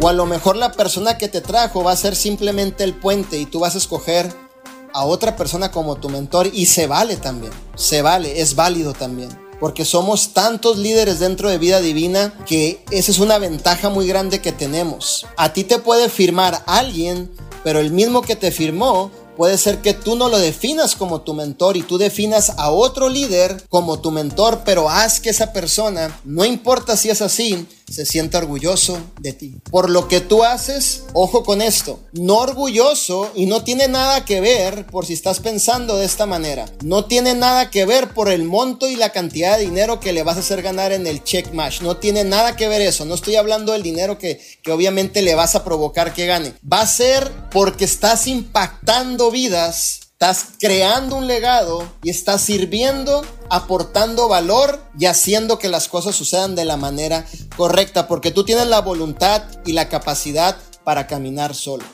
O a lo mejor la persona que te trajo va a ser simplemente el puente y tú vas a escoger a otra persona como tu mentor y se vale también. Se vale, es válido también. Porque somos tantos líderes dentro de vida divina que esa es una ventaja muy grande que tenemos. A ti te puede firmar alguien, pero el mismo que te firmó Puede ser que tú no lo definas como tu mentor y tú definas a otro líder como tu mentor, pero haz que esa persona, no importa si es así, se sienta orgulloso de ti. Por lo que tú haces, ojo con esto, no orgulloso y no tiene nada que ver por si estás pensando de esta manera. No tiene nada que ver por el monto y la cantidad de dinero que le vas a hacer ganar en el check match. No tiene nada que ver eso. No estoy hablando del dinero que, que obviamente le vas a provocar que gane. Va a ser porque estás impactando vidas Estás creando un legado y estás sirviendo, aportando valor y haciendo que las cosas sucedan de la manera correcta, porque tú tienes la voluntad y la capacidad para caminar solo.